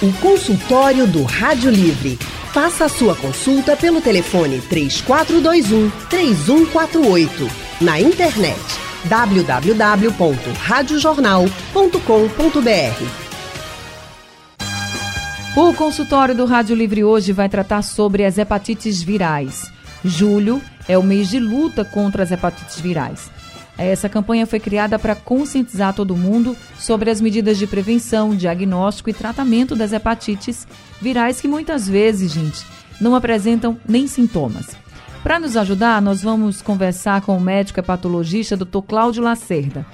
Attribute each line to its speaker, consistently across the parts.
Speaker 1: O consultório do Rádio Livre. Faça a sua consulta pelo telefone 3421 3148. Na internet www.radiojornal.com.br.
Speaker 2: O consultório do Rádio Livre hoje vai tratar sobre as hepatites virais. Julho é o mês de luta contra as hepatites virais. Essa campanha foi criada para conscientizar todo mundo sobre as medidas de prevenção, diagnóstico e tratamento das hepatites virais que muitas vezes, gente, não apresentam nem sintomas. Para nos ajudar, nós vamos conversar com o médico hepatologista Dr. Cláudio Lacerda.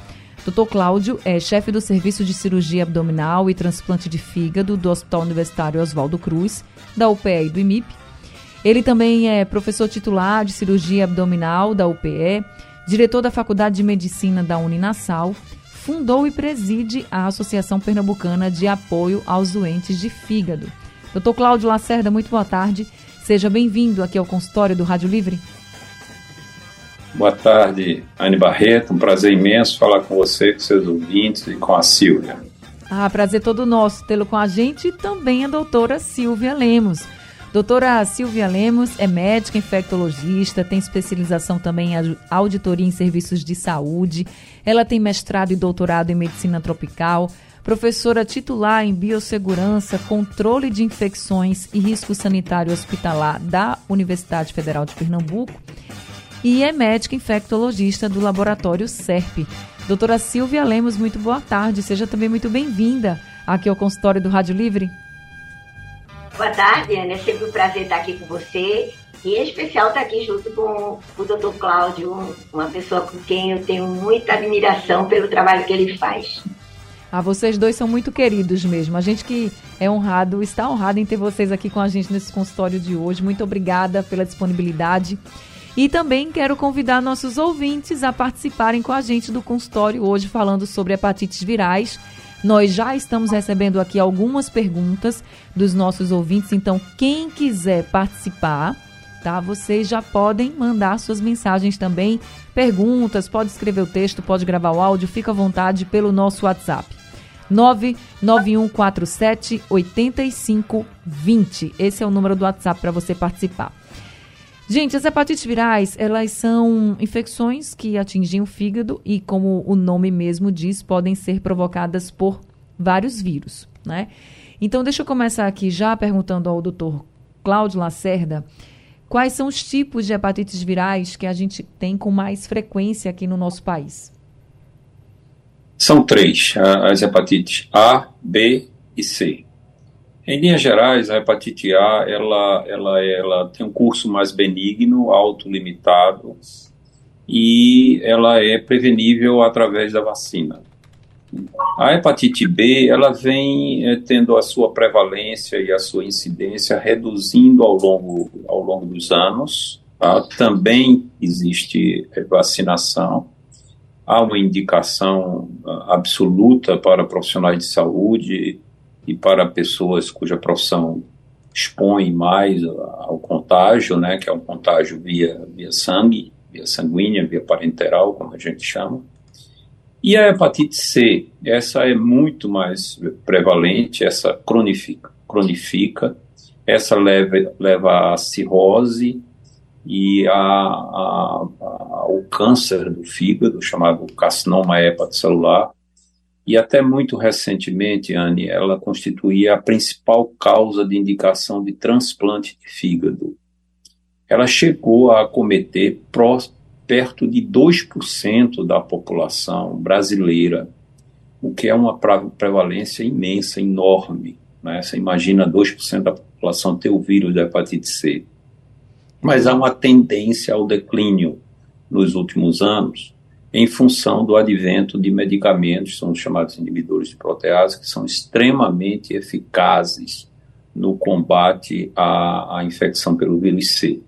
Speaker 2: Dr. Cláudio é chefe do Serviço de Cirurgia Abdominal e Transplante de Fígado do Hospital Universitário Oswaldo Cruz, da UPE e do IMIP. Ele também é professor titular de Cirurgia Abdominal da UPE, diretor da Faculdade de Medicina da Uninasal, fundou e preside a Associação Pernambucana de Apoio aos Doentes de Fígado. Doutor Cláudio Lacerda, muito boa tarde. Seja bem-vindo aqui ao consultório do Rádio Livre.
Speaker 3: Boa tarde, Anne Barreto. Um prazer imenso falar com você, com seus ouvintes e com a Silvia.
Speaker 2: Ah, prazer todo nosso tê-lo com a gente e também a doutora Silvia Lemos. Doutora Silvia Lemos é médica infectologista, tem especialização também em auditoria em serviços de saúde. Ela tem mestrado e doutorado em medicina tropical, professora titular em biossegurança, controle de infecções e risco sanitário hospitalar da Universidade Federal de Pernambuco e é médica infectologista do laboratório SERP. Doutora Silvia Lemos, muito boa tarde. Seja também muito bem-vinda aqui ao consultório do Rádio Livre.
Speaker 4: Boa tarde, Ana. É sempre um prazer estar aqui com você. E é especial estar aqui junto com o Dr. Cláudio, uma pessoa com quem eu tenho muita admiração pelo trabalho que ele faz.
Speaker 2: Ah, vocês dois são muito queridos mesmo. A gente que é honrado, está honrado em ter vocês aqui com a gente nesse consultório de hoje. Muito obrigada pela disponibilidade. E também quero convidar nossos ouvintes a participarem com a gente do consultório hoje falando sobre hepatites virais nós já estamos recebendo aqui algumas perguntas dos nossos ouvintes, então quem quiser participar, tá? Vocês já podem mandar suas mensagens também, perguntas, pode escrever o texto, pode gravar o áudio, fica à vontade pelo nosso WhatsApp. 99147 8520. Esse é o número do WhatsApp para você participar. Gente, as hepatites virais, elas são infecções que atingem o fígado e, como o nome mesmo diz, podem ser provocadas por vários vírus, né? Então, deixa eu começar aqui já perguntando ao doutor Cláudio Lacerda quais são os tipos de hepatites virais que a gente tem com mais frequência aqui no nosso país.
Speaker 3: São três, as hepatites A, B e C. Em linhas gerais, a hepatite A ela, ela, ela tem um curso mais benigno, autolimitado, e ela é prevenível através da vacina. A hepatite B ela vem é, tendo a sua prevalência e a sua incidência reduzindo ao longo, ao longo dos anos. Tá? Também existe é, vacinação. Há uma indicação ah, absoluta para profissionais de saúde e para pessoas cuja profissão expõe mais ao contágio, né, que é um contágio via, via sangue, via sanguínea, via parenteral, como a gente chama. E a hepatite C, essa é muito mais prevalente, essa cronifica, cronifica essa leva, leva à cirrose e a, a, a, ao câncer do fígado, chamado carcinoma hepatocelular, e até muito recentemente, Anne, ela constituía a principal causa de indicação de transplante de fígado. Ela chegou a acometer pró, perto de 2% da população brasileira, o que é uma prevalência imensa, enorme. Né? Você imagina 2% da população ter o vírus da hepatite C. Mas há uma tendência ao declínio nos últimos anos, em função do advento de medicamentos, são os chamados inibidores de protease, que são extremamente eficazes no combate à, à infecção pelo vírus C.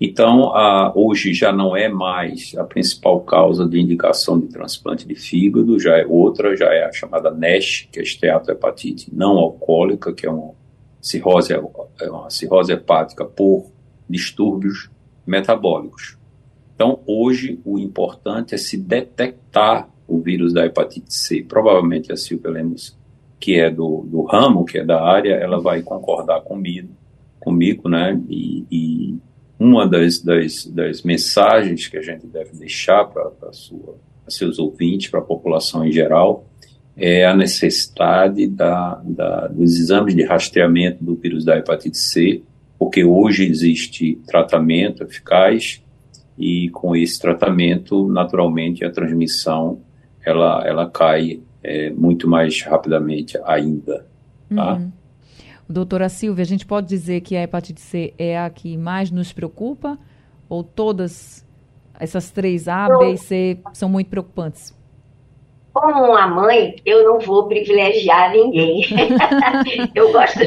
Speaker 3: Então, a, hoje já não é mais a principal causa de indicação de transplante de fígado, já é outra, já é a chamada NASH, que é esteatohepatite não alcoólica, que é uma cirrose, é uma cirrose hepática por distúrbios metabólicos. Então, hoje, o importante é se detectar o vírus da hepatite C. Provavelmente a Silvia Lemos que é do, do ramo, que é da área, ela vai concordar comigo, comigo, né? E, e uma das, das, das, mensagens que a gente deve deixar para seus ouvintes, para a população em geral, é a necessidade da, da, dos exames de rastreamento do vírus da hepatite C, porque hoje existe tratamento eficaz e com esse tratamento, naturalmente, a transmissão ela, ela cai é, muito mais rapidamente ainda. Tá? Uhum.
Speaker 2: Doutora Silvia, a gente pode dizer que a hepatite C é a que mais nos preocupa? Ou todas essas três, A, B e C, são muito preocupantes?
Speaker 4: Como uma mãe, eu não vou privilegiar ninguém. eu gosto.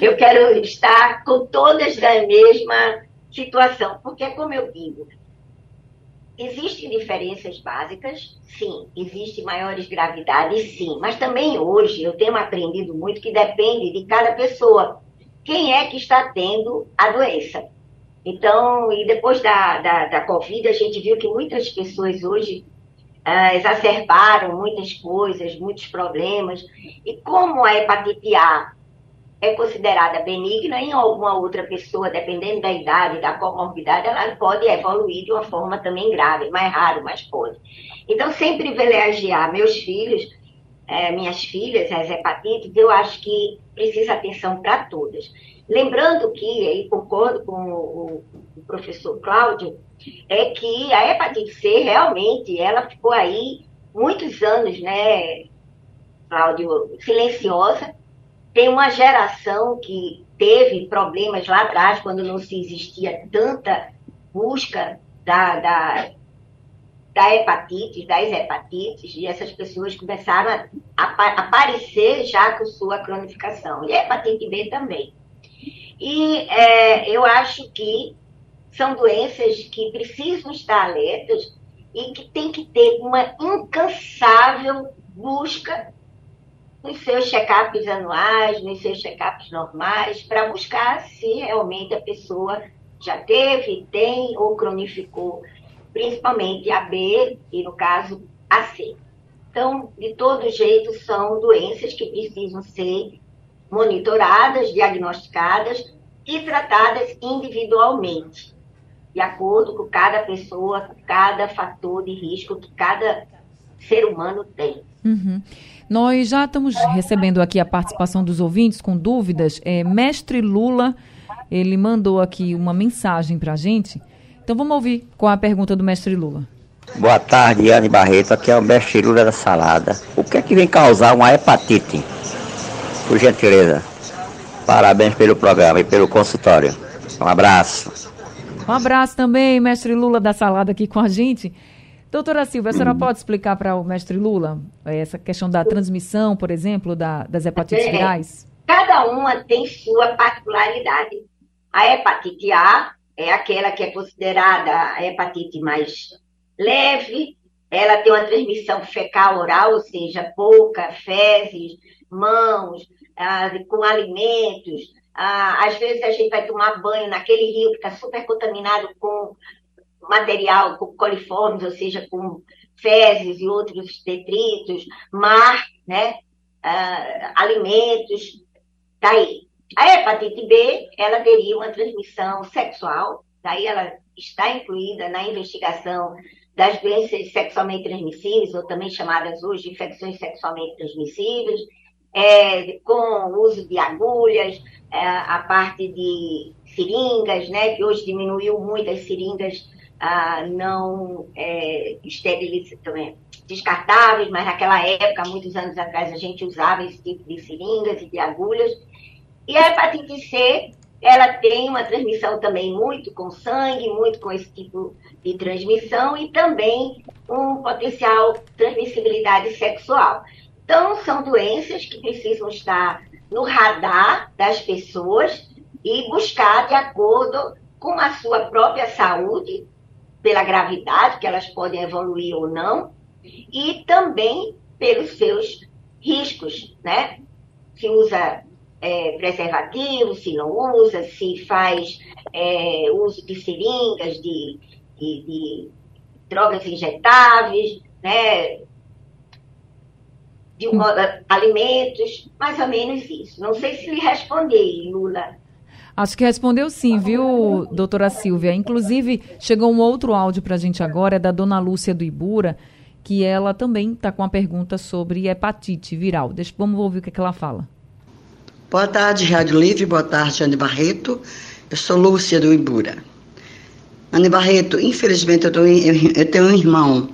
Speaker 4: eu quero estar com todas da mesma situação, porque, como eu digo, Existem diferenças básicas, sim. Existem maiores gravidades, sim. Mas também hoje eu tenho aprendido muito que depende de cada pessoa. Quem é que está tendo a doença? Então, e depois da, da, da Covid, a gente viu que muitas pessoas hoje uh, exacerbaram muitas coisas, muitos problemas. E como a hepatite A é considerada benigna em alguma outra pessoa, dependendo da idade, da comorbidade, ela pode evoluir de uma forma também grave, mais raro, mas pode. Então, sem privilegiar meus filhos, é, minhas filhas, as hepatites, eu acho que precisa atenção para todas. Lembrando que, aí concordo com o, o professor Cláudio, é que a hepatite C realmente, ela ficou aí muitos anos, né, Cláudio, silenciosa, tem uma geração que teve problemas lá atrás, quando não se existia tanta busca da, da, da hepatite, das hepatites, e essas pessoas começaram a, aparecer já com sua cronificação. E a hepatite B também. E é, eu acho que são doenças que precisam estar alertas e que tem que ter uma incansável busca nos seus check-ups anuais, nos seus check-ups normais, para buscar se realmente a pessoa já teve, tem ou cronificou, principalmente a B e, no caso, a C. Então, de todo jeito, são doenças que precisam ser monitoradas, diagnosticadas e tratadas individualmente, de acordo com cada pessoa, cada fator de risco que cada ser humano tem.
Speaker 2: Uhum. Nós já estamos recebendo aqui a participação dos ouvintes com dúvidas. É, Mestre Lula, ele mandou aqui uma mensagem para a gente. Então vamos ouvir qual é a pergunta do Mestre Lula.
Speaker 5: Boa tarde, Anne Barreto. Aqui é o Mestre Lula da Salada. O que é que vem causar uma hepatite? Por gentileza. Parabéns pelo programa e pelo consultório. Um abraço.
Speaker 2: Um abraço também, Mestre Lula da Salada aqui com a gente. Doutora Silva, a senhora pode explicar para o mestre Lula eh, essa questão da transmissão, por exemplo, da, das hepatites é, virais?
Speaker 4: Cada uma tem sua particularidade. A hepatite A é aquela que é considerada a hepatite mais leve, ela tem uma transmissão fecal-oral, ou seja, pouca, fezes, mãos, ah, com alimentos. Ah, às vezes a gente vai tomar banho naquele rio que está super contaminado com material com coliformes, ou seja, com fezes e outros detritos, mar, né? Uh, alimentos, daí. Tá a hepatite B, ela teria uma transmissão sexual, daí ela está incluída na investigação das doenças sexualmente transmissíveis, ou também chamadas hoje de infecções sexualmente transmissíveis, é, com o uso de agulhas, é, a parte de seringas, né, que hoje diminuiu muito as seringas ah, não é, também, descartáveis, mas naquela época, muitos anos atrás, a gente usava esse tipo de seringas e de agulhas. E a hepatite C, ela tem uma transmissão também muito com sangue, muito com esse tipo de transmissão e também um potencial transmissibilidade sexual. Então, são doenças que precisam estar no radar das pessoas e buscar de acordo com a sua própria saúde pela gravidade, que elas podem evoluir ou não, e também pelos seus riscos, né? Se usa é, preservativo, se não usa, se faz é, uso de seringas, de, de, de drogas injetáveis, né? de um, alimentos, mais ou menos isso. Não sei se lhe respondi, Lula.
Speaker 2: Acho que respondeu sim, viu, doutora Silvia? Inclusive, chegou um outro áudio para a gente agora, é da dona Lúcia do Ibura, que ela também está com uma pergunta sobre hepatite viral. Deixa, vamos ouvir o que, é que ela fala.
Speaker 6: Boa tarde, Rádio Livre. Boa tarde, Anne Barreto. Eu sou Lúcia do Ibura. Anne Barreto, infelizmente eu, tô, eu tenho um irmão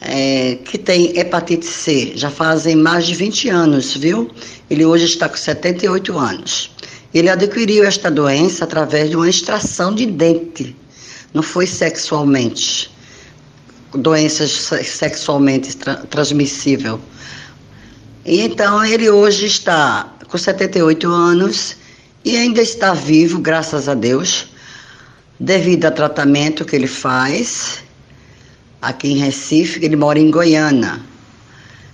Speaker 6: é, que tem hepatite C, já fazem mais de 20 anos, viu? Ele hoje está com 78 anos. Ele adquiriu esta doença através de uma extração de dente, não foi sexualmente. Doenças sexualmente tra transmissível. E então ele hoje está com 78 anos e ainda está vivo, graças a Deus, devido ao tratamento que ele faz aqui em Recife, ele mora em Goiânia.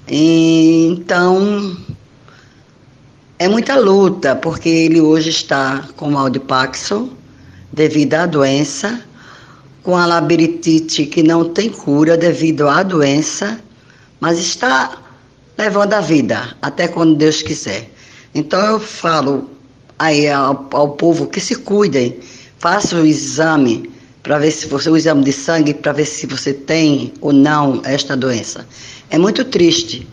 Speaker 6: Então, é muita luta, porque ele hoje está com mal de Paxson, devido à doença, com a labirintite que não tem cura devido à doença, mas está levando a vida até quando Deus quiser. Então eu falo aí ao, ao povo que se cuidem, façam o exame para ver se você o exame de sangue para ver se você tem ou não esta doença. É muito triste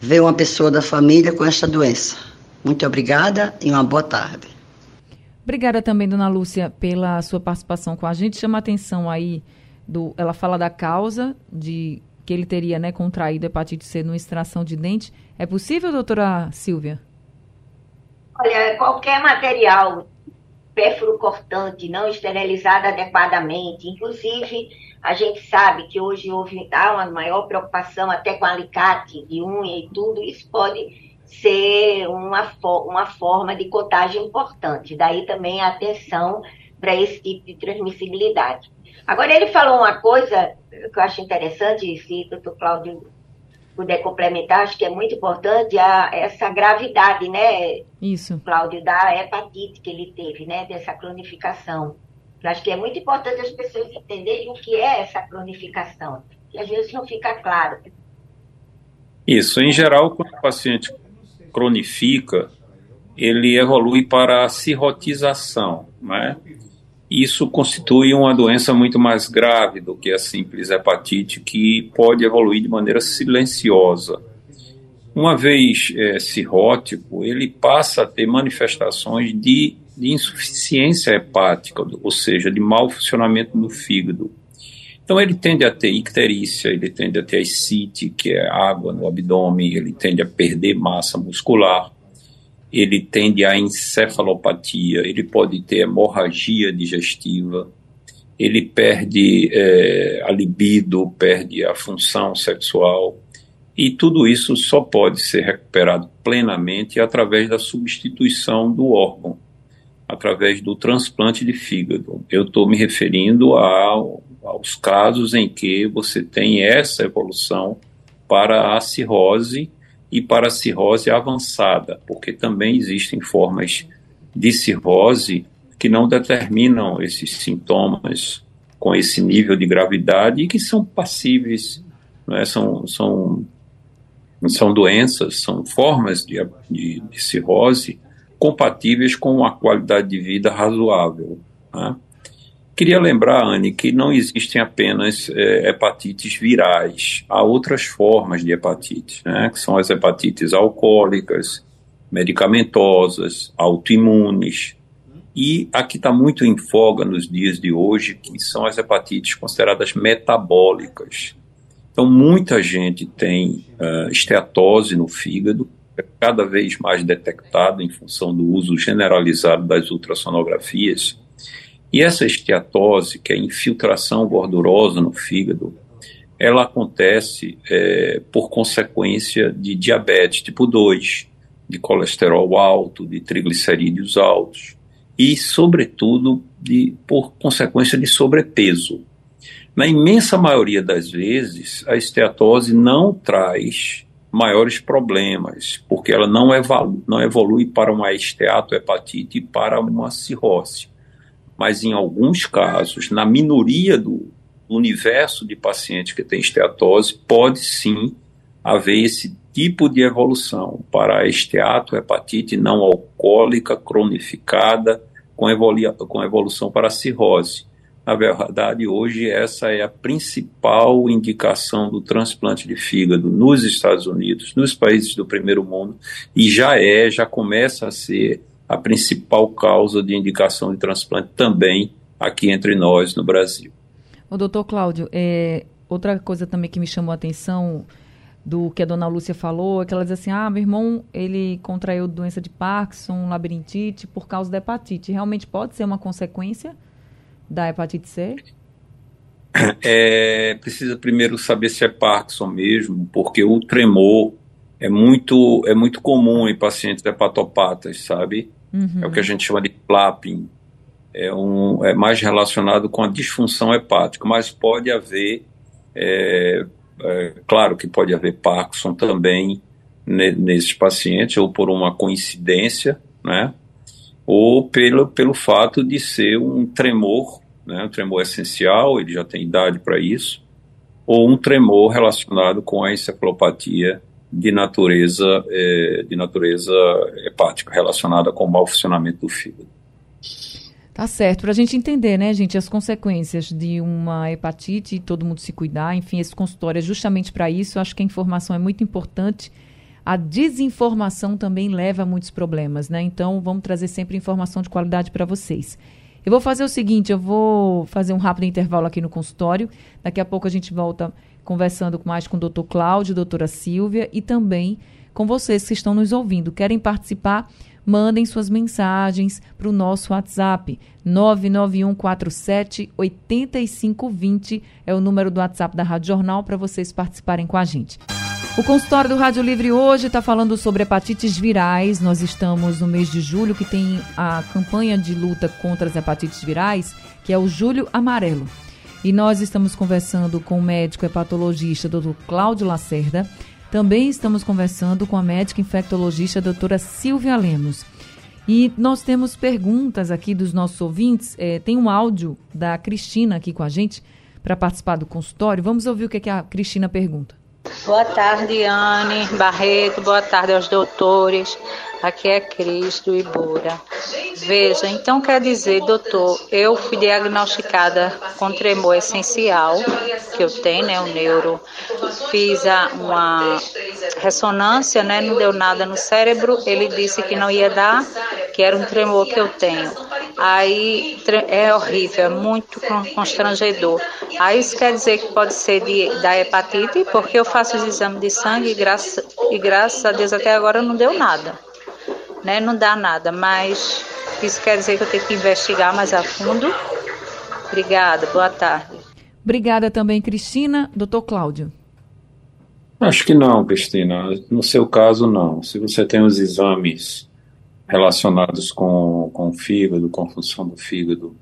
Speaker 6: ver uma pessoa da família com esta doença. Muito obrigada e uma boa tarde.
Speaker 2: Obrigada também, dona Lúcia, pela sua participação com a gente. Chama a atenção aí do, ela fala da causa de que ele teria, né, contraído hepatite C numa extração de dente. É possível, doutora Silvia?
Speaker 4: Olha, qualquer material pérfuro cortante não esterilizado adequadamente. Inclusive, a gente sabe que hoje houve há uma maior preocupação até com alicate de unha e tudo, isso pode ser uma, uma forma de cotagem importante. Daí também a atenção para esse tipo de transmissibilidade. Agora, ele falou uma coisa que eu acho interessante, se o doutor Cláudio puder complementar, acho que é muito importante a, essa gravidade, né?
Speaker 2: Isso.
Speaker 4: Cláudio, da hepatite que ele teve, né? Dessa cronificação. Eu acho que é muito importante as pessoas entenderem o que é essa cronificação, que às vezes não fica claro.
Speaker 3: Isso, em geral, quando o paciente cronifica, ele evolui para a cirrotização, né? isso constitui uma doença muito mais grave do que a simples hepatite, que pode evoluir de maneira silenciosa. Uma vez é, cirrótico, ele passa a ter manifestações de, de insuficiência hepática, ou seja, de mau funcionamento do fígado. Então ele tende a ter icterícia, ele tende a ter ascite, que é água no abdômen, ele tende a perder massa muscular, ele tende a encefalopatia, ele pode ter hemorragia digestiva, ele perde é, a libido, perde a função sexual, e tudo isso só pode ser recuperado plenamente através da substituição do órgão, através do transplante de fígado. Eu estou me referindo ao, aos casos em que você tem essa evolução para a cirrose e para a cirrose avançada, porque também existem formas de cirrose que não determinam esses sintomas com esse nível de gravidade e que são passíveis, é? são, são, são doenças, são formas de, de, de cirrose compatíveis com uma qualidade de vida razoável. Né? Queria lembrar, Anne, que não existem apenas é, hepatites virais, há outras formas de hepatite, né, que são as hepatites alcoólicas, medicamentosas, autoimunes, e aqui está muito em folga nos dias de hoje, que são as hepatites consideradas metabólicas. Então, muita gente tem uh, esteatose no fígado, é cada vez mais detectado em função do uso generalizado das ultrassonografias e essa esteatose, que é a infiltração gordurosa no fígado, ela acontece é, por consequência de diabetes tipo 2, de colesterol alto, de triglicerídeos altos e, sobretudo, de, por consequência de sobrepeso. Na imensa maioria das vezes, a esteatose não traz maiores problemas, porque ela não evolui, não evolui para uma esteatohepatite e para uma cirrose mas em alguns casos, na minoria do universo de pacientes que têm esteatose, pode sim haver esse tipo de evolução para a esteatohepatite não alcoólica cronificada com, com evolução para a cirrose. Na verdade, hoje essa é a principal indicação do transplante de fígado nos Estados Unidos, nos países do primeiro mundo, e já é, já começa a ser a principal causa de indicação de transplante também aqui entre nós no Brasil.
Speaker 2: O doutor Cláudio, é, outra coisa também que me chamou a atenção do que a dona Lúcia falou, é que ela diz assim, ah, meu irmão, ele contraiu doença de Parkinson, labirintite, por causa da hepatite. Realmente pode ser uma consequência da hepatite C?
Speaker 3: É, precisa primeiro saber se é Parkinson mesmo, porque o tremor é muito, é muito comum em pacientes hepatopatas, sabe? Uhum. É o que a gente chama de flapping. É, um, é mais relacionado com a disfunção hepática, mas pode haver, é, é, claro que pode haver Parkinson também nesses pacientes, ou por uma coincidência, né? ou pelo, pelo fato de ser um tremor, né, um tremor essencial, ele já tem idade para isso, ou um tremor relacionado com a encefalopatia de natureza, é, de natureza hepática, relacionada com o mau funcionamento do fígado.
Speaker 2: Tá certo. Para a gente entender, né, gente, as consequências de uma hepatite, todo mundo se cuidar, enfim, esse consultório é justamente para isso. Eu acho que a informação é muito importante a desinformação também leva a muitos problemas, né? Então, vamos trazer sempre informação de qualidade para vocês. Eu vou fazer o seguinte, eu vou fazer um rápido intervalo aqui no consultório. Daqui a pouco a gente volta conversando mais com o doutor Cláudio, doutora Silvia e também com vocês que estão nos ouvindo. Querem participar? Mandem suas mensagens para o nosso WhatsApp. 99147 8520 é o número do WhatsApp da Rádio Jornal para vocês participarem com a gente. O consultório do Rádio Livre hoje está falando sobre hepatites virais. Nós estamos no mês de julho, que tem a campanha de luta contra as hepatites virais, que é o Julho Amarelo. E nós estamos conversando com o médico hepatologista, doutor Cláudio Lacerda. Também estamos conversando com a médica infectologista, doutora Silvia Lemos. E nós temos perguntas aqui dos nossos ouvintes. É, tem um áudio da Cristina aqui com a gente para participar do consultório. Vamos ouvir o que, é que a Cristina pergunta.
Speaker 7: Boa tarde, Anne Barreto. Boa tarde aos doutores. Aqui é Cris do Ibura. Veja, então quer dizer, doutor, eu fui diagnosticada com tremor essencial, que eu tenho, né, o neuro. Fiz a, uma ressonância, né, não deu nada no cérebro. Ele disse que não ia dar, que era um tremor que eu tenho. Aí é horrível, é muito constrangedor. Aí isso quer dizer que pode ser de, da hepatite, porque eu faço os exames de sangue e, graça, e graças a Deus até agora não deu nada. Né? Não dá nada, mas isso quer dizer que eu tenho que investigar mais a fundo. Obrigada, boa tarde.
Speaker 2: Obrigada também, Cristina. Doutor Cláudio.
Speaker 3: Acho que não, Cristina. No seu caso, não. Se você tem os exames relacionados com, com o fígado, com a função do fígado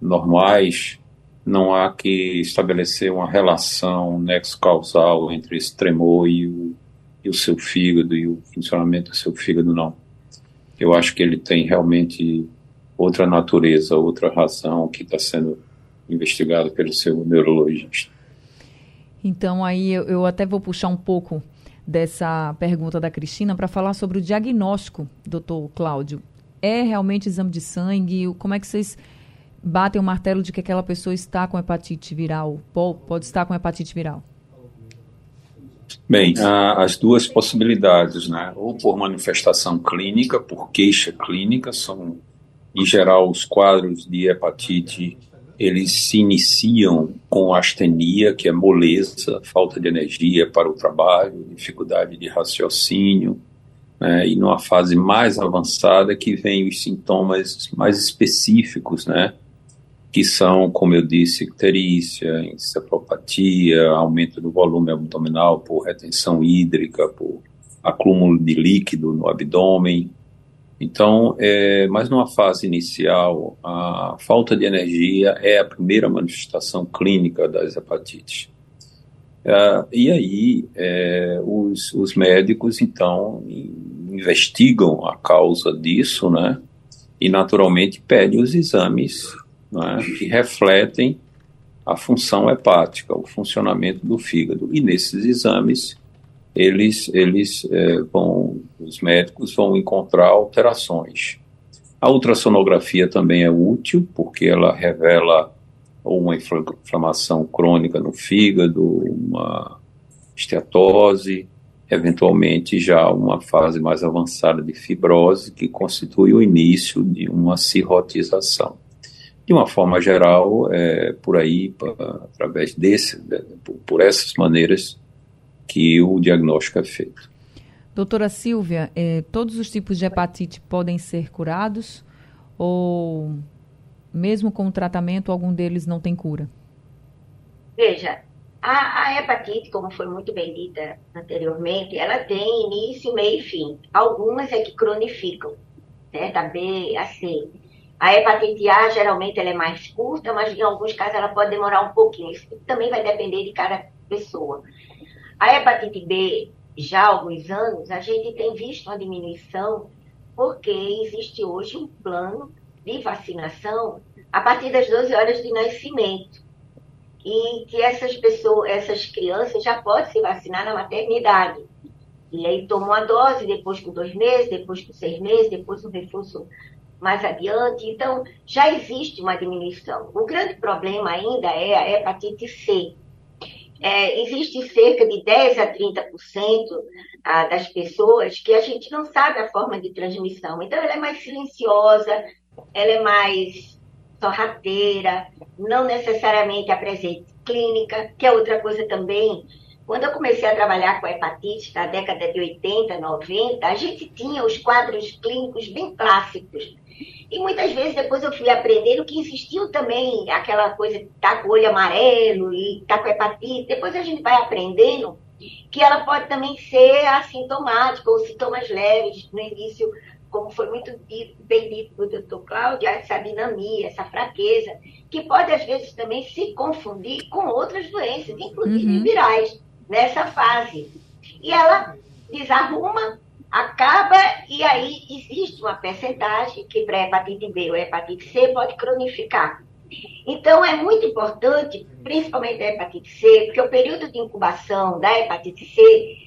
Speaker 3: normais, não há que estabelecer uma relação nexo-causal entre esse tremor e o, e o seu fígado e o funcionamento do seu fígado, não. Eu acho que ele tem realmente outra natureza, outra razão que está sendo investigado pelo seu neurologista.
Speaker 2: Então, aí eu, eu até vou puxar um pouco dessa pergunta da Cristina para falar sobre o diagnóstico, doutor Cláudio. É realmente exame de sangue? Como é que vocês batem o martelo de que aquela pessoa está com hepatite viral? Pode estar com hepatite viral?
Speaker 3: Bem, as duas possibilidades, né? Ou por manifestação clínica, por queixa clínica, são, em geral, os quadros de hepatite eles se iniciam com astenia, que é moleza, falta de energia para o trabalho, dificuldade de raciocínio, né, e numa fase mais avançada que vem os sintomas mais específicos, né, que são, como eu disse, icterícia, encefalopatia, aumento do volume abdominal por retenção hídrica, por acúmulo de líquido no abdômen, então, é, mas numa fase inicial, a falta de energia é a primeira manifestação clínica das hepatites. É, e aí, é, os, os médicos, então, investigam a causa disso, né? E, naturalmente, pedem os exames né, que refletem a função hepática, o funcionamento do fígado. E nesses exames, eles, eles é, vão, os médicos vão encontrar alterações. A ultrassonografia também é útil, porque ela revela uma inflamação crônica no fígado, uma esteatose, eventualmente já uma fase mais avançada de fibrose, que constitui o início de uma cirrotização. De uma forma geral, é por aí, através desse, por essas maneiras que o diagnóstico é feito.
Speaker 2: Doutora Silvia, eh, todos os tipos de hepatite podem ser curados ou mesmo com o tratamento algum deles não tem cura?
Speaker 4: Veja, a, a, hepatite, como foi muito bem dita anteriormente, ela tem início, meio e fim. Algumas é que cronificam, certo? A B, a C. A hepatite A, geralmente, ela é mais curta, mas em alguns casos ela pode demorar um pouquinho. Isso também vai depender de cada pessoa. A hepatite B, já há alguns anos, a gente tem visto uma diminuição porque existe hoje um plano de vacinação a partir das 12 horas de nascimento e que essas pessoas, essas crianças já podem se vacinar na maternidade. E aí tomam a dose, depois com dois meses, depois com seis meses, depois um reforço mais adiante. Então, já existe uma diminuição. O grande problema ainda é a hepatite C. É, existe cerca de 10 a 30% ah, das pessoas que a gente não sabe a forma de transmissão. Então, ela é mais silenciosa, ela é mais sorrateira, não necessariamente apresente clínica, que é outra coisa também. Quando eu comecei a trabalhar com hepatite, na década de 80, 90, a gente tinha os quadros clínicos bem clássicos. E muitas vezes depois eu fui aprendendo que existiu também aquela coisa de estar tá com o olho amarelo e estar tá com hepatite. Depois a gente vai aprendendo que ela pode também ser assintomática ou sintomas leves no início como foi muito dito, bem dito pelo doutor Cláudio, essa dinamia, essa fraqueza, que pode às vezes também se confundir com outras doenças, inclusive uhum. virais, nessa fase. E ela desarruma, acaba, e aí existe uma percentagem que para hepatite B ou hepatite C pode cronificar. Então, é muito importante, principalmente a hepatite C, porque o período de incubação da hepatite C,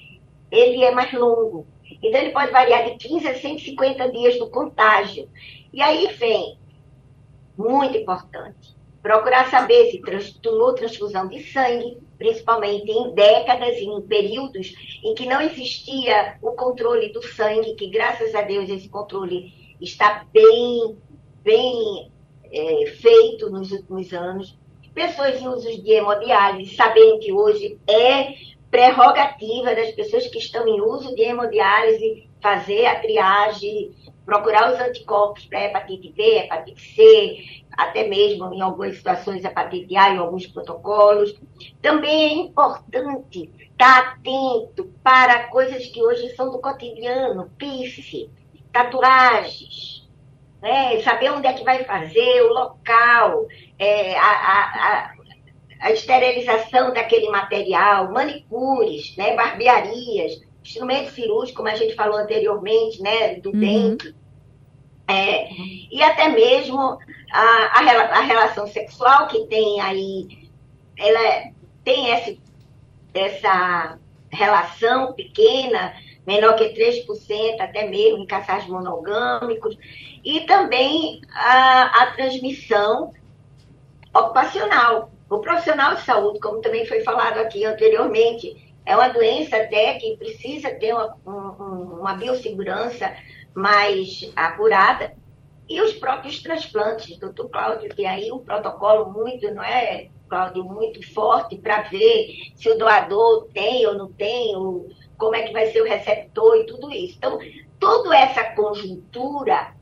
Speaker 4: ele é mais longo. Então, ele pode variar de 15 a 150 dias do contágio. E aí vem, muito importante, procurar saber se tomou transfusão de sangue, principalmente em décadas e em períodos em que não existia o controle do sangue, que graças a Deus esse controle está bem, bem é, feito nos últimos anos. Pessoas em uso de hemodiálise, sabendo que hoje é prerrogativa das pessoas que estão em uso de hemodiálise fazer a triagem, procurar os anticorpos para hepatite B, hepatite C, até mesmo em algumas situações hepatite A, em alguns protocolos. Também é importante estar atento para coisas que hoje são do cotidiano, pife, tatuagens, né? saber onde é que vai fazer, o local, é, a, a, a esterilização daquele material, manicures, né, barbearias, instrumento cirúrgico, como a gente falou anteriormente, né, do uhum. dente, é, e até mesmo a, a, a, relação sexual que tem aí, ela tem esse, essa relação pequena, menor que 3%, até mesmo em casais monogâmicos, e também a, a transmissão ocupacional, o profissional de saúde, como também foi falado aqui anteriormente, é uma doença até que precisa ter uma, um, uma biossegurança mais apurada. E os próprios transplantes, doutor Cláudio, tem aí um protocolo muito, não é, Cláudio, muito forte para ver se o doador tem ou não tem, ou como é que vai ser o receptor e tudo isso. Então, toda essa conjuntura,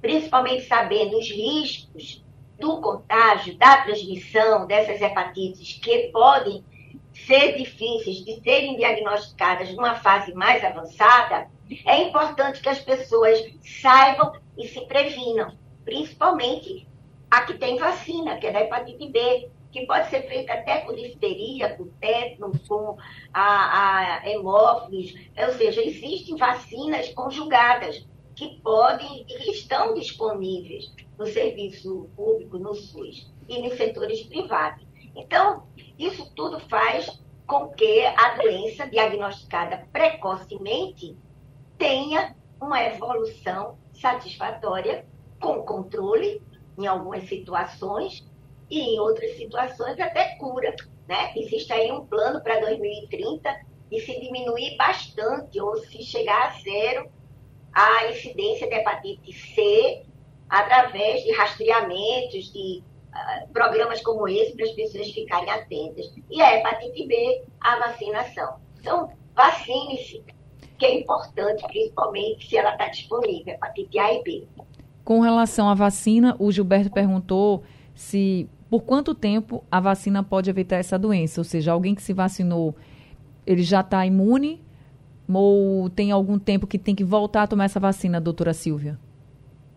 Speaker 4: principalmente sabendo os riscos do contágio, da transmissão dessas hepatites que podem ser difíceis de serem diagnosticadas numa fase mais avançada, é importante que as pessoas saibam e se previnam, principalmente a que tem vacina, que é da hepatite B, que pode ser feita até com difteria, com tétano, com a, a hemófilis, ou seja, existem vacinas conjugadas que podem e estão disponíveis no serviço público, no SUS, e nos setores privados. Então, isso tudo faz com que a doença diagnosticada precocemente tenha uma evolução satisfatória, com controle em algumas situações e em outras situações até cura. Né? Existe aí um plano para 2030 e se diminuir bastante ou se chegar a zero a incidência de hepatite C através de rastreamentos, de uh, programas como esse para as pessoas ficarem atentas. E a hepatite B, a vacinação. Então, vacine-se, que é importante, principalmente se ela está disponível, hepatite A e B.
Speaker 2: Com relação à vacina, o Gilberto perguntou se por quanto tempo a vacina pode evitar essa doença, ou seja, alguém que se vacinou, ele já está imune ou tem algum tempo que tem que voltar a tomar essa vacina, doutora Silvia?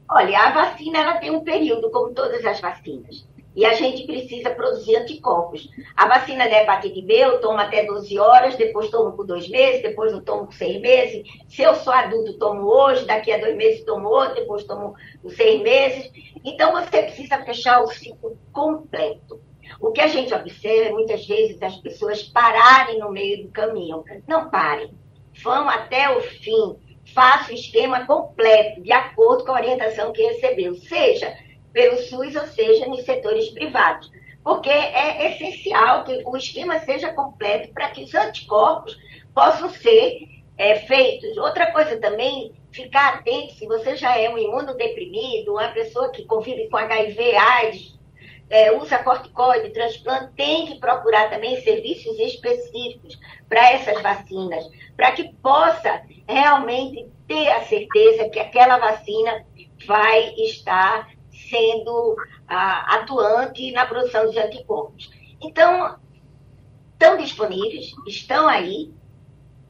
Speaker 4: Olha, a vacina ela tem um período, como todas as vacinas. E a gente precisa produzir anticorpos. A vacina da hepatite B eu tomo até 12 horas, depois tomo por dois meses, depois eu tomo por seis meses. Se eu sou adulto, tomo hoje, daqui a dois meses tomo outro, depois tomo por seis meses. Então você precisa fechar o ciclo completo. O que a gente observa é muitas vezes as pessoas pararem no meio do caminho. Não parem vão até o fim, faça o esquema completo, de acordo com a orientação que recebeu, seja pelo SUS ou seja nos setores privados. Porque é essencial que o esquema seja completo para que os anticorpos possam ser é, feitos. Outra coisa também, ficar atento se você já é um imunodeprimido, uma pessoa que convive com HIV, AIDS, é, usa corticoide, transplante, tem que procurar também serviços específicos para essas vacinas, para que possa realmente ter a certeza que aquela vacina vai estar sendo ah, atuante na produção de anticorpos. Então, estão disponíveis, estão aí,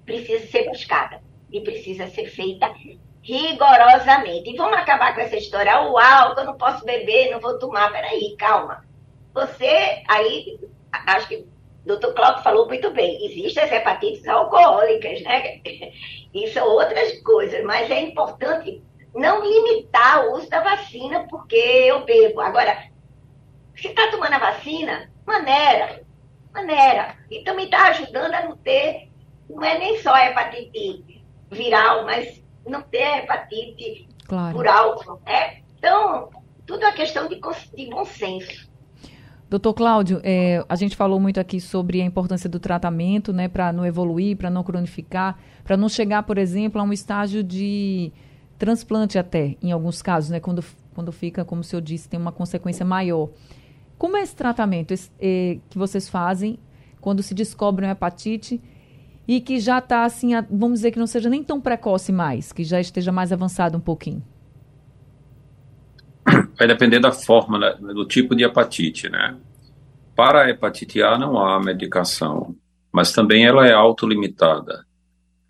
Speaker 4: precisa ser buscada e precisa ser feita rigorosamente. E vamos acabar com essa história. O álcool, eu não posso beber, não vou tomar. Peraí, calma. Você, aí, acho que o doutor Cláudio falou muito bem, existem as hepatites alcoólicas, né? E são outras coisas, mas é importante não limitar o uso da vacina porque eu bebo. Agora, se está tomando a vacina, maneira, maneira. E também está ajudando a não ter, não é nem só hepatite viral, mas não ter hepatite claro. por álcool. Né? Então, tudo é questão de, de bom senso.
Speaker 2: Doutor Cláudio, é, a gente falou muito aqui sobre a importância do tratamento, né, para não evoluir, para não cronificar, para não chegar, por exemplo, a um estágio de transplante até, em alguns casos, né, quando, quando fica, como o senhor disse, tem uma consequência maior. Como é esse tratamento esse, é, que vocês fazem quando se descobre uma hepatite e que já está assim, vamos dizer que não seja nem tão precoce mais, que já esteja mais avançado um pouquinho?
Speaker 3: Vai depender da forma, né, do tipo de hepatite, né? Para a hepatite A não há medicação, mas também ela é autolimitada.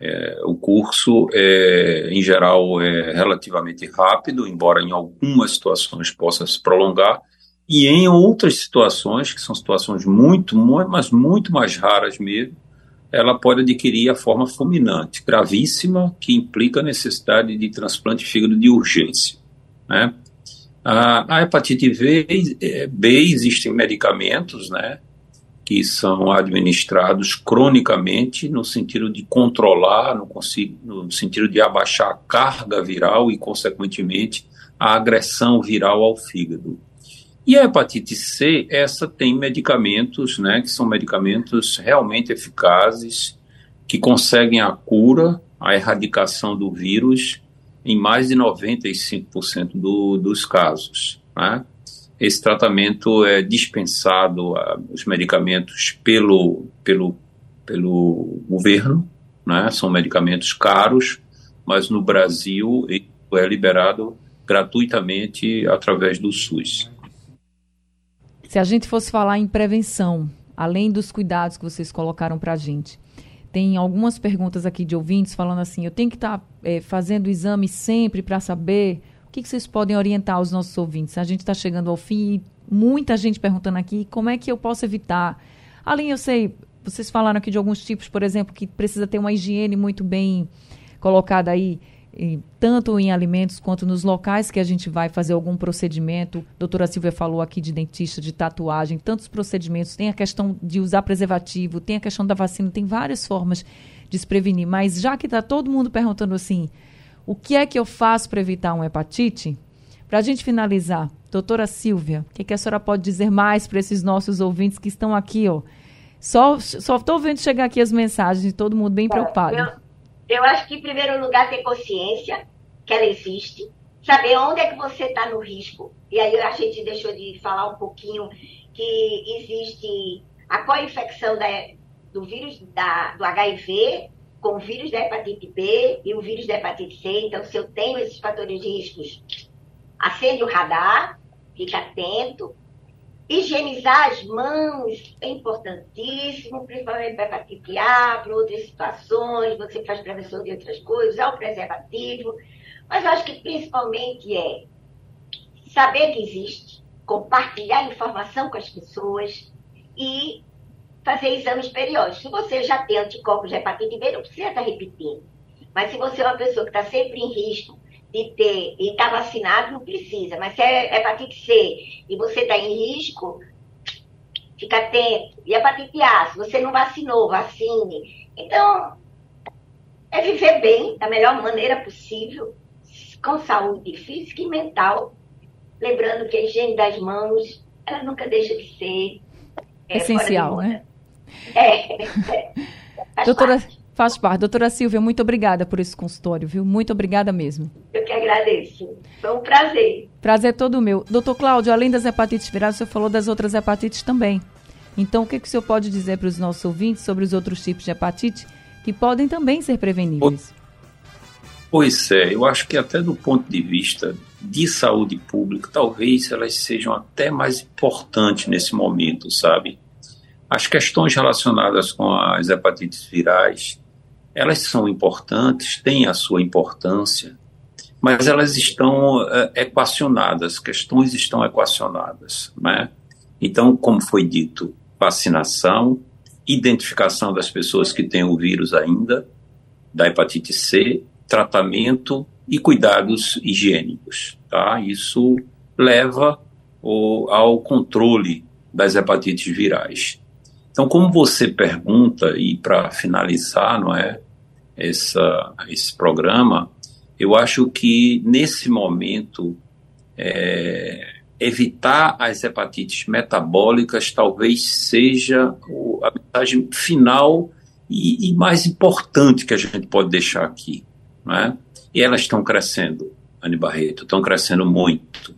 Speaker 3: É, o curso, é, em geral, é relativamente rápido, embora em algumas situações possa se prolongar, e em outras situações, que são situações muito, muito mas muito mais raras mesmo, ela pode adquirir a forma fulminante, gravíssima, que implica a necessidade de transplante de fígado de urgência. Né? A, a hepatite v, é, B existem medicamentos, né, que são administrados cronicamente no sentido de controlar, no, no sentido de abaixar a carga viral e, consequentemente, a agressão viral ao fígado. E a hepatite C, essa tem medicamentos, né, que são medicamentos realmente eficazes, que conseguem a cura, a erradicação do vírus em mais de 95% do, dos casos. Né? Esse tratamento é dispensado, uh, os medicamentos, pelo, pelo, pelo governo, né? são medicamentos caros, mas no Brasil é liberado gratuitamente através do SUS.
Speaker 2: Se a gente fosse falar em prevenção, além dos cuidados que vocês colocaram para a gente, tem algumas perguntas aqui de ouvintes falando assim: eu tenho que estar tá, é, fazendo exame sempre para saber. Que, que, vocês podem orientar os nossos ouvintes? A gente está chegando ao fim e muita gente perguntando aqui como é que eu posso evitar. Além, eu sei, vocês falaram aqui de alguns tipos, por exemplo, que precisa ter uma higiene muito bem colocada aí tanto em alimentos quanto nos locais que a gente vai fazer algum procedimento. A doutora Silvia falou aqui de dentista, de tatuagem, tantos procedimentos. Tem a questão de usar preservativo, tem a questão da vacina, tem várias formas de se prevenir. Mas já que está todo mundo perguntando assim, o que é que eu faço para evitar uma hepatite? Para a gente finalizar, doutora Silvia, o que, que, a senhora pode dizer mais para esses nossos ouvintes que estão aqui, ó? Só estou vendo chegar aqui as mensagens de todo mundo bem preocupado.
Speaker 4: Eu, eu acho que, em primeiro lugar, ter consciência que ela existe, saber onde é que você está no risco. E aí a gente deixou de falar um pouquinho que existe a co-infecção do vírus da, do HIV com o vírus da hepatite B e o vírus da hepatite C. Então, se eu tenho esses fatores de riscos, acende o radar, fica atento. Higienizar as mãos é importantíssimo, principalmente para hepatite A, para outras situações, você faz prevenção de outras coisas, usar o preservativo. Mas eu acho que principalmente é saber que existe, compartilhar informação com as pessoas e fazer exames periódicos. Se você já tem anticorpos de hepatite B, não precisa estar repetindo. Mas se você é uma pessoa que está sempre em risco de ter e está vacinado, não precisa. Mas se é hepatite C e você está em risco, fica atento. E hepatite A, se você não vacinou, vacine. Então, é viver bem, da melhor maneira possível, com saúde física e mental. Lembrando que a higiene das mãos, ela nunca deixa de ser
Speaker 2: é, essencial, né?
Speaker 4: É, é. Faz
Speaker 2: Doutora,
Speaker 4: parte.
Speaker 2: faz parte. Doutora Silvia, muito obrigada por esse consultório, viu? Muito obrigada mesmo.
Speaker 4: Eu que agradeço. Foi um prazer.
Speaker 2: Prazer todo meu. Doutor Cláudio, além das hepatites virais, o senhor falou das outras hepatites também. Então, o que, que o senhor pode dizer para os nossos ouvintes sobre os outros tipos de hepatite que podem também ser preveníveis?
Speaker 3: Pois é, eu acho que até do ponto de vista de saúde pública, talvez elas sejam até mais importantes nesse momento, sabe? As questões relacionadas com as hepatites virais, elas são importantes, têm a sua importância, mas elas estão uh, equacionadas, questões estão equacionadas, né? Então, como foi dito, vacinação, identificação das pessoas que têm o vírus ainda, da hepatite C, tratamento e cuidados higiênicos, tá? Isso leva o, ao controle das hepatites virais. Então, como você pergunta, e para finalizar, não é, essa, esse programa, eu acho que nesse momento é, evitar as hepatites metabólicas talvez seja a mensagem final e, e, mais importante que a gente pode deixar aqui. Né? E elas estão crescendo, Anne Barreto, estão crescendo muito.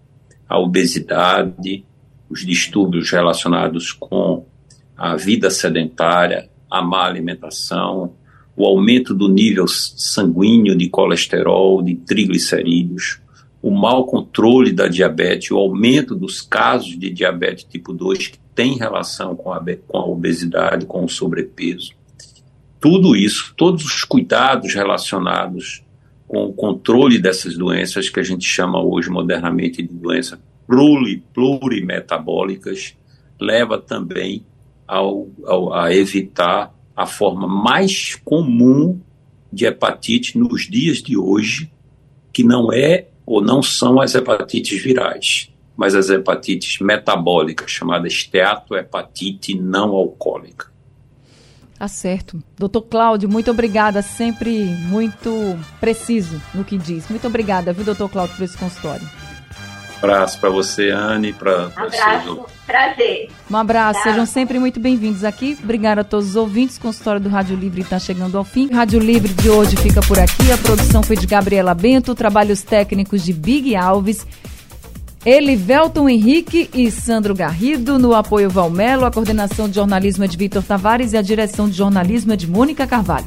Speaker 3: A obesidade, os distúrbios relacionados com a vida sedentária, a má alimentação, o aumento do nível sanguíneo de colesterol, de triglicerídeos, o mau controle da diabetes, o aumento dos casos de diabetes tipo 2 que tem relação com a, com a obesidade, com o sobrepeso. Tudo isso, todos os cuidados relacionados com o controle dessas doenças que a gente chama hoje modernamente de doenças plurimetabólicas, leva também ao, ao, a evitar a forma mais comum de hepatite nos dias de hoje, que não é ou não são as hepatites virais, mas as hepatites metabólicas, chamada esteatohepatite não alcoólica.
Speaker 2: Tá certo. Doutor Cláudio, muito obrigada, sempre muito preciso no que diz. Muito obrigada, viu, doutor Cláudio, por esse consultório
Speaker 3: abraço para você, Anne, para
Speaker 4: Abraço, prazer.
Speaker 2: Um abraço, tá. sejam sempre muito bem-vindos aqui. Obrigada a todos os ouvintes. com história do Rádio Livre está chegando ao fim. Rádio Livre de hoje fica por aqui. A produção foi de Gabriela Bento, trabalhos técnicos de Big Alves. Elivelton Henrique e Sandro Garrido, no apoio Valmelo, a coordenação de jornalismo é de Vitor Tavares e a direção de jornalismo é de Mônica Carvalho.